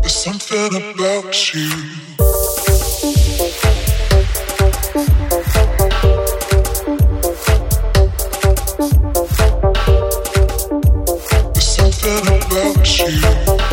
There's something about you. reflection.